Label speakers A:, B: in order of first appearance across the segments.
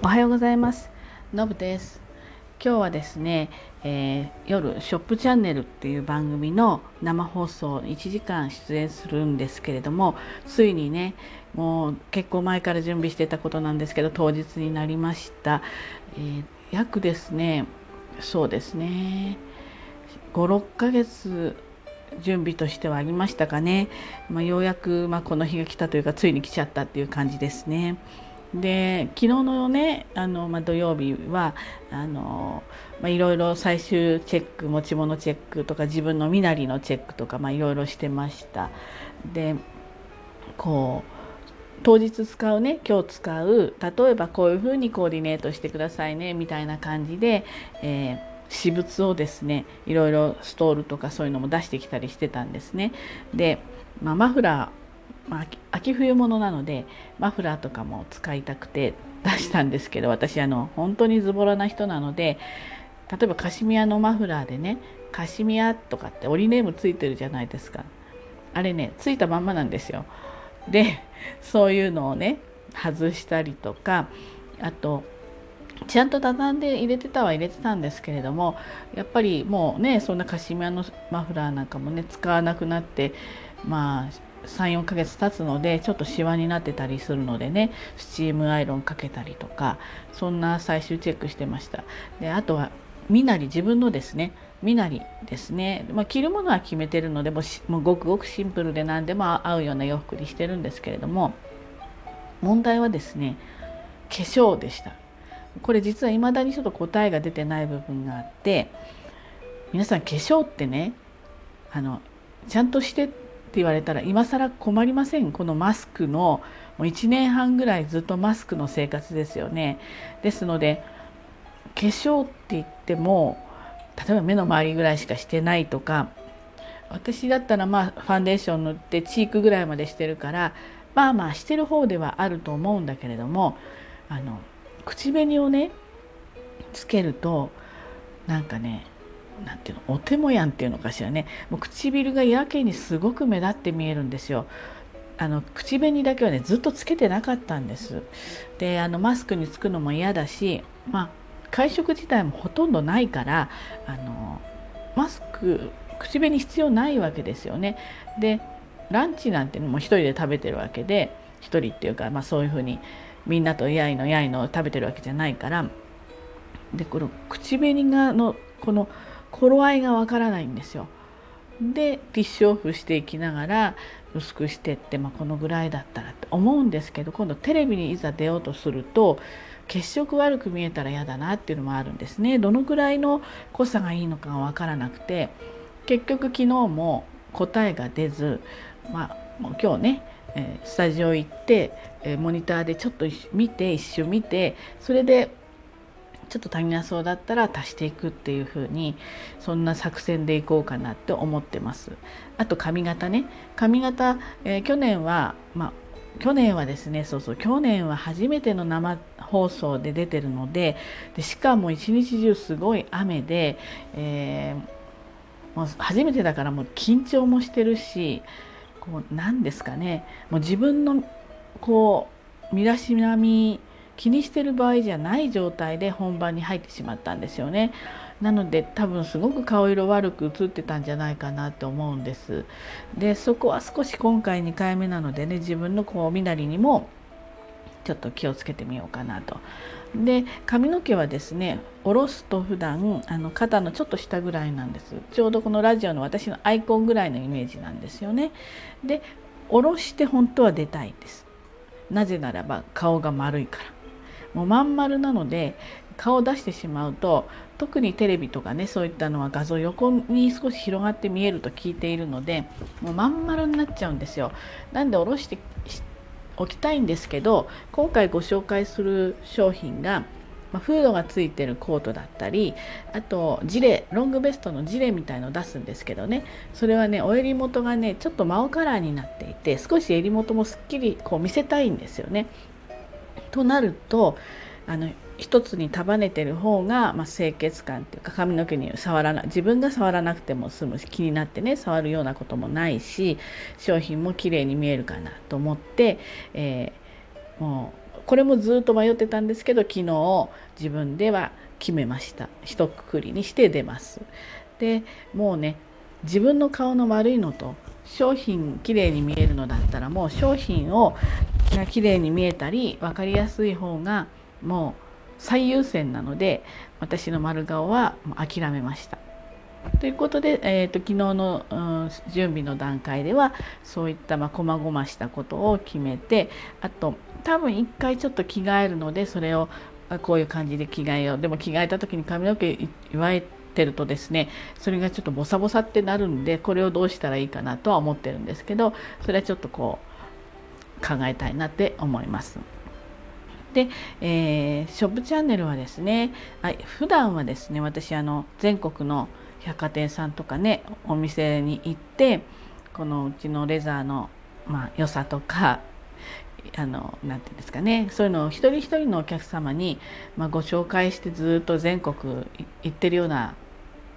A: おはようございます。のぶです。今日はですね、えー、夜ショップチャンネルっていう番組の生放送1時間出演するんですけれどもついにねもう結構前から準備してたことなんですけど当日になりました、えー、約ですねそうですね56ヶ月準備としてはありましたかね、まあ、ようやく、まあ、この日が来たというかついに来ちゃったっていう感じですね。で昨日のねあの、まあ、土曜日はあの、まあ、いろいろ最終チェック持ち物チェックとか自分の身なりのチェックとか、まあ、いろいろしてました。でこう当日使うね今日使う例えばこういうふうにコーディネートしてくださいねみたいな感じで、えー、私物をですねいろいろストールとかそういうのも出してきたりしてたんですね。で、まあ、マフラーまあ、秋冬物なのでマフラーとかも使いたくて 出したんですけど私あの本当にズボラな人なので例えばカシミヤのマフラーでねカシミヤとかって折りネームついてるじゃないですか。あれねついたまんまなんですよ。でそういうのをね外したりとかあとちゃんと畳んで入れてたは入れてたんですけれどもやっぱりもうねそんなカシミヤのマフラーなんかもね使わなくなってまあ34ヶ月経つのでちょっとシワになってたりするのでねスチームアイロンかけたりとかそんな最終チェックしてました。であとは身なり自分のですね身なりですね、まあ、着るものは決めてるのでもうもごくごくシンプルで何でも合うような洋服にしてるんですけれども問題はですね化粧でした。これ実は未だにちょっと答えが出てない部分があって皆さん化粧ってねあのちゃんとして言われたら今更困りません。このマスクのもう1年半ぐらいずっとマスクの生活ですよね。ですので化粧って言っても例えば目の周りぐらいしかしてないとか私だったらまあファンデーション塗ってチークぐらいまでしてるからまあまあしてる方ではあると思うんだけれどもあの口紅をねつけるとなんかねなんていうのお手もやんっていうのかしらねもう唇がやけにすごく目立って見えるんですよ。あの口紅だけはねずっとつけてなかったんです。であのマスクにつくのも嫌だし、まあ、会食自体もほとんどないからあのマスク口紅必要ないわけですよね。でランチなんてのも一人で食べてるわけで一人っていうか、まあ、そういうふうにみんなとやいのやいの食べてるわけじゃないからでこの口紅がのこの頃合いがわからないんですよ。でティッシュオフしていきながら薄くしてって、まあ、このぐらいだったらって思うんですけど今度テレビにいざ出ようとすると血色悪く見えたら嫌だなっていうのもあるんですね。どのぐらいの濃さがいいのかが分からなくて結局昨日も答えが出ず、まあ、もう今日ね、えスタジオ行って、えモニターでちょっと見て一瞬見てそれでちょっと足りなそうだったら足していくっていう風にそんな作戦でいこうかなって思ってます。あと髪型ね髪型、えー、去年はまあ去年はですねそうそう去年は初めての生放送で出てるのででしかも一日中すごい雨で、えー、もう初めてだからもう緊張もしてるしこう何ですかねもう自分のこう身だしなみ気にしてる場合じゃない状態で本番に入ってしまったんですよね。なので多分すごく顔色悪く映ってたんじゃないかなと思うんです。でそこは少し今回2回目なのでね自分のこう身なりにもちょっと気をつけてみようかなと。で髪の毛はですね下ろすと普段あの肩のちょっと下ぐらいなんですちょうどこのラジオの私のアイコンぐらいのイメージなんですよねで下ろして本当は出たいんですなぜならば顔が丸いからもうまん丸なので顔を出してしまうと特にテレビとかねそういったのは画像横に少し広がって見えると聞いているのでもうまん丸になっちゃうんですよ。なんで下ろしておきたいんですけど今回ご紹介する商品が、まあ、フードがついてるコートだったりあとジレロングベストのジレみたいのを出すんですけどねそれはねお襟元がねちょっと真青カラーになっていて少し襟元もすっきりこう見せたいんですよね。となるとあの一つに束ねてる方が、まあ、清潔感っていうか髪の毛に触らない自分が触らなくても済むし気になってね触るようなこともないし商品も綺麗に見えるかなと思って、えー、もうこれもずっと迷ってたんですけど昨日自分では決めました。一括りにして出ます。でもうね自分の顔の悪いのと商品きれいに見えるのだったらもう商品をが綺麗に見えたり分かりやすい方がもう最優先なので私の丸顔は諦めました。ということで、えーと、昨日の、うん、準備の段階ではそういったまあ細々したことを決めてあと多分一回ちょっと着替えるのでそれをこういう感じで着替えようでも着替えた時に髪の毛言われてるとですねそれがちょっとボサボサってなるんでこれをどうしたらいいかなとは思ってるんですけどそれはちょっとこう考えたいなって思います。で、えー、ショップチャンネルはですねあ普段はですね私あの全国の百貨店さんとかねお店に行ってこのうちのレザーの、まあ、良さとかあのなて言うんですかねそういうのを一人一人のお客様に、まあ、ご紹介してずっと全国行ってるような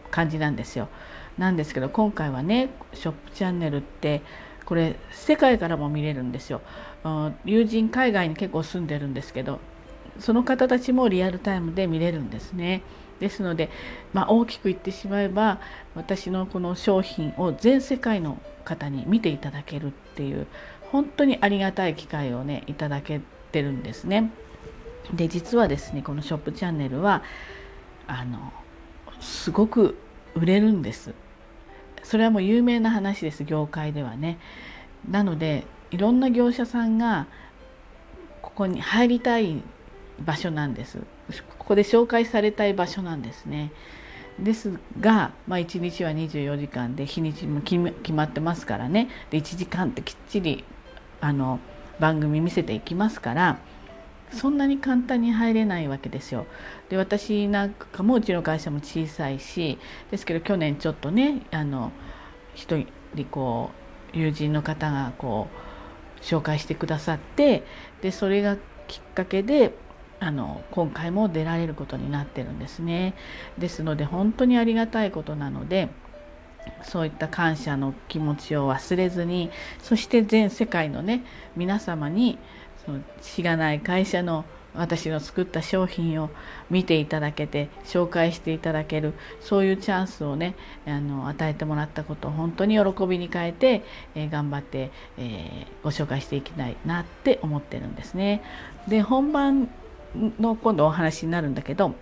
A: 感じなんですよ。なんですけど今回はねショップチャンネルってこれ世界からも見れるんですよ。友人海外に結構住んでるんですけどその方たちもリアルタイムで見れるんですね。ですので、まあ、大きく言ってしまえば私のこの商品を全世界の方に見ていただけるっていう本当にありがたい機会をねいただけてるんですね。で実はですねこのショップチャンネルはあのすごく売れるんです。それはもう有名な話です業界ではね。なのでいろんな業者さんがここに入りたい場所なんです。ここで紹介されたい場所なんですね。ですが、まあ、1日は24時間で日にちも決まってますからね。で1時間ってきっちりあの番組見せていきますからそんなに簡単に入れないわけですよ。で私なんかもうちの会社も小さいしですけど去年ちょっとねあの一人こう友人の方がこう紹介してくださってでそれがきっかけであの今回も出られることになってるんですね。ですので本当にありがたいことなのでそういった感謝の気持ちを忘れずにそして全世界のね皆様にそのしがない会社の私の作った商品を見ていただけて紹介していただけるそういうチャンスをねあの与えてもらったことを本当に喜びに変えて、えー、頑張って、えー、ご紹介していきたいなって思ってるんですね。で本番の今度お話になるんだけど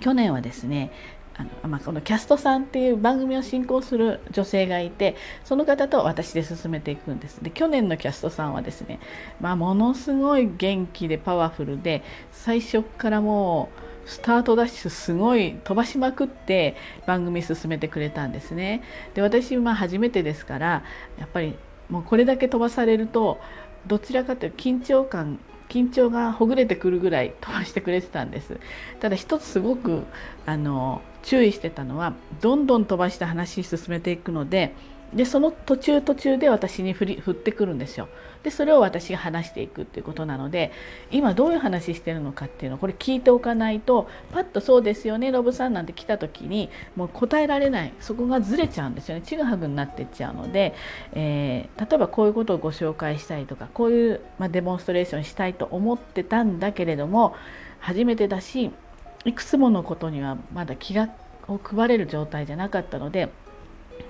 A: 去年はですねあの、まあ、このキャストさんっていう番組を進行する女性がいてその方と私で進めていくんです。で去年のキャストさんはですね、まあ、ものすごい元気でパワフルで最初からもうスタートダッシュすごい飛ばしまくって番組進めてくれたんですね。で私まあ初めてですからやっぱりもうこれだけ飛ばされるとどちらかというと緊張感緊張がほぐれてくるぐらい飛ばしてくれてたんです。ただ一つすごくあの注意してたのはどんどん飛ばして話進めていくのででその途中途中で私に振り振ってくるんですよ。でそれを私が話していくっていうことなので今どういう話してるのかっていうのをこれ聞いておかないとパッと「そうですよねロブさん」なんて来た時にもう答えられないそこがずれちゃうんですよねちぐはぐになってっちゃうので、えー、例えばこういうことをご紹介したいとかこういう、まあ、デモンストレーションしたいと思ってたんだけれども初めてだしいくつものことにはまだ気がを配れる状態じゃなかったので。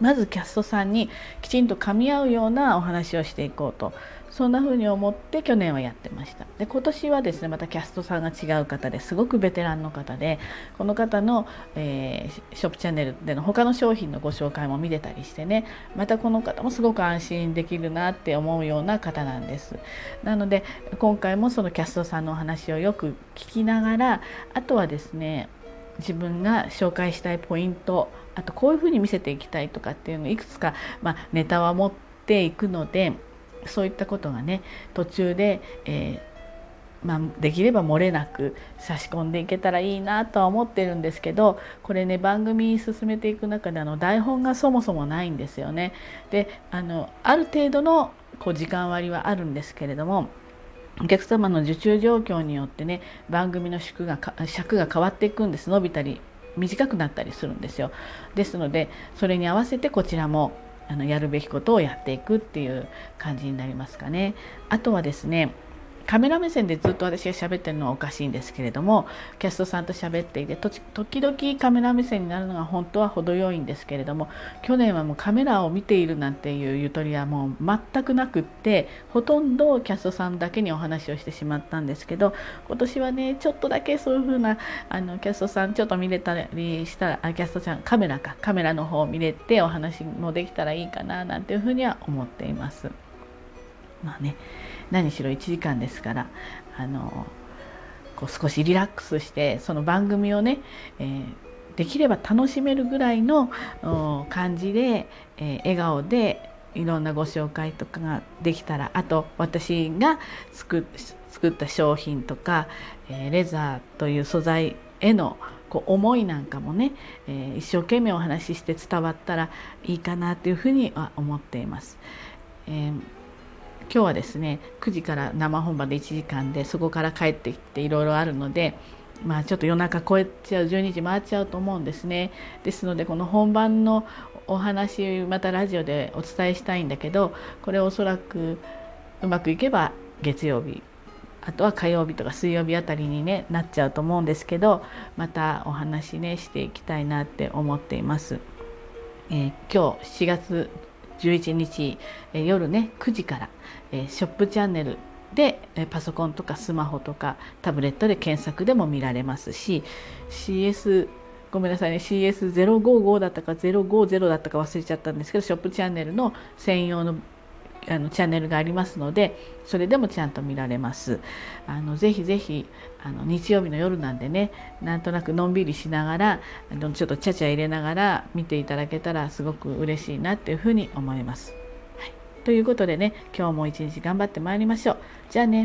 A: まずキャストさんにきちんと噛み合うようなお話をしていこうと。そんな風に思って去年はやってました。で今年はですねまたキャストさんが違う方ですごくベテランの方でこの方の、えー、ショップチャンネルでの他の商品のご紹介も見れたりしてねまたこの方もすごく安心できるなって思うような方なんです。なので今回もそのキャストさんのお話をよく聞きながらあとはですね自分が紹介したいポイントあとこういうふうに見せていきたいとかっていうのをいくつか、まあ、ネタは持っていくのでそういったことがね途中で、えー、まあ、できれば漏れなく差し込んでいけたらいいなとは思ってるんですけどこれね番組進めていく中であの台本がそもそもないんですよね。であのある程度のこう時間割はあるんですけれどもお客様の受注状況によってね番組の尺が尺が変わっていくんです伸びたり短くなったりするんですよ。ですのでそれに合わせてこちらもあのやるべきことをやっていくっていう感じになりますかね。あとはですねカメラ目線でずっと私が喋ってるのはおかしいんですけれどもキャストさんと喋っていて時々カメラ目線になるのが本当は程よいんですけれども去年はもうカメラを見ているなんていうゆとりはもう全くなくってほとんどキャストさんだけにお話をしてしまったんですけど今年はねちょっとだけそういう風なあのキャストさんちょっと見れたりしたらあキャストちゃんカメラかカメラの方を見れてお話もできたらいいかななんていうふうには思っています。まあね何しろ1時間ですからあのこう少しリラックスしてその番組をね、えー、できれば楽しめるぐらいの感じで、えー、笑顔でいろんなご紹介とかができたらあと私が作った商品とか、えー、レザーという素材へのこう思いなんかもね、えー、一生懸命お話しして伝わったらいいかなというふうには思っています。えー今日はですね9時から生本番で1時間でそこから帰ってきていろいろあるのでまあちょっと夜中超えちゃう12時回っちゃうと思うんですねですのでこの本番のお話またラジオでお伝えしたいんだけどこれおそらくうまくいけば月曜日あとは火曜日とか水曜日あたりに、ね、なっちゃうと思うんですけどまたお話ねしていきたいなって思っています。えー、今日7月11日、え夜ね9時から、えショップチャンネルでパソコンとかスマホとかタブレットで検索でも見られますし CS ごめんなさいね CS055 だったか050だったか忘れちゃったんですけどショップチャンネルの専用のあのチャンネルがありますのでそれでもちゃんと見られますあのぜひぜひあの日曜日の夜なんでねなんとなくのんびりしながらあのちょっとちゃちゃ入れながら見ていただけたらすごく嬉しいなっていうふうに思います。はい、ということでね今日も一日頑張ってまいりましょう。じゃあね